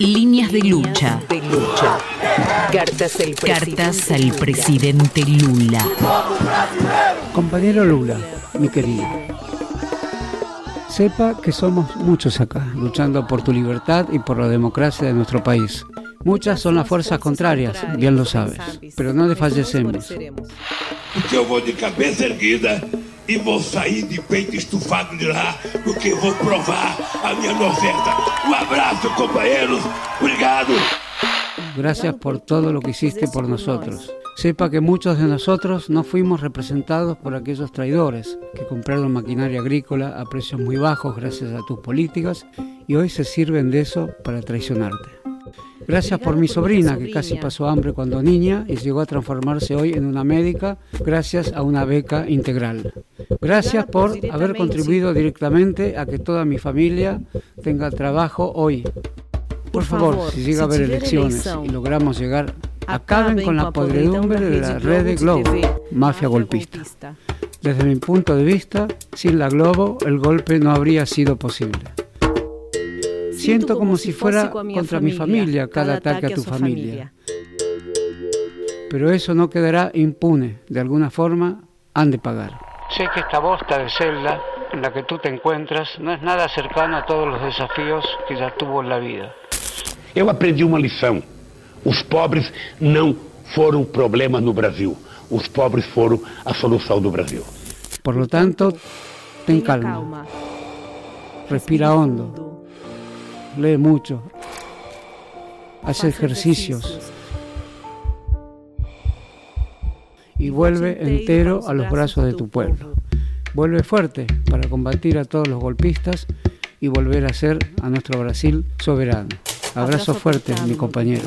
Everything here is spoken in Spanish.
Líneas de lucha. De lucha. Cartas al Cartas al presidente Lula. Compañero Lula, mi querido. Sepa que somos muchos acá, luchando por tu libertad y por la democracia de nuestro país. Muchas son las fuerzas contrarias, bien lo sabes, pero no desfallecemos. Porque eu vou de cabeça erguida e vou sair de peito estufado de lá, porque vou provar a minha oferta. Um abraço, companheiros. Obrigado. Gracias por todo lo que hiciste por nosotros. Sepa que muchos de nosotros no fuimos representados por aquellos traidores que compraron maquinaria agrícola a precios muy bajos gracias a tus políticas y hoy se sirven de eso para traicionarte. Gracias por mi sobrina que casi pasó hambre cuando niña y llegó a transformarse hoy en una médica gracias a una beca integral. Gracias por haber contribuido directamente a que toda mi familia tenga trabajo hoy. Por favor, si llega a haber elecciones y logramos llegar, acaben con la podredumbre de la red de Globo, mafia golpista. Desde mi punto de vista, sin la Globo el golpe no habría sido posible. Siento como si fuera contra mi familia cada ataque a tu familia. Pero eso no quedará impune. De alguna forma han de pagar. Sé que esta bosta de celda en la que tú te encuentras no es nada cercano a todos los desafíos que ya tuvo en la vida. Eu aprendi uma lição. Os pobres não foram problemas no Brasil. Os pobres foram a solução do Brasil. Por lo tanto, ten calma. Respira hondo. Lee mucho. Haz ejercicios. Y vuelve entero a los brazos de tu pueblo. Vuelve fuerte para combatir a todos los golpistas y volver a ser a nuestro Brasil soberano. Abrazo fuerte, mi compañero.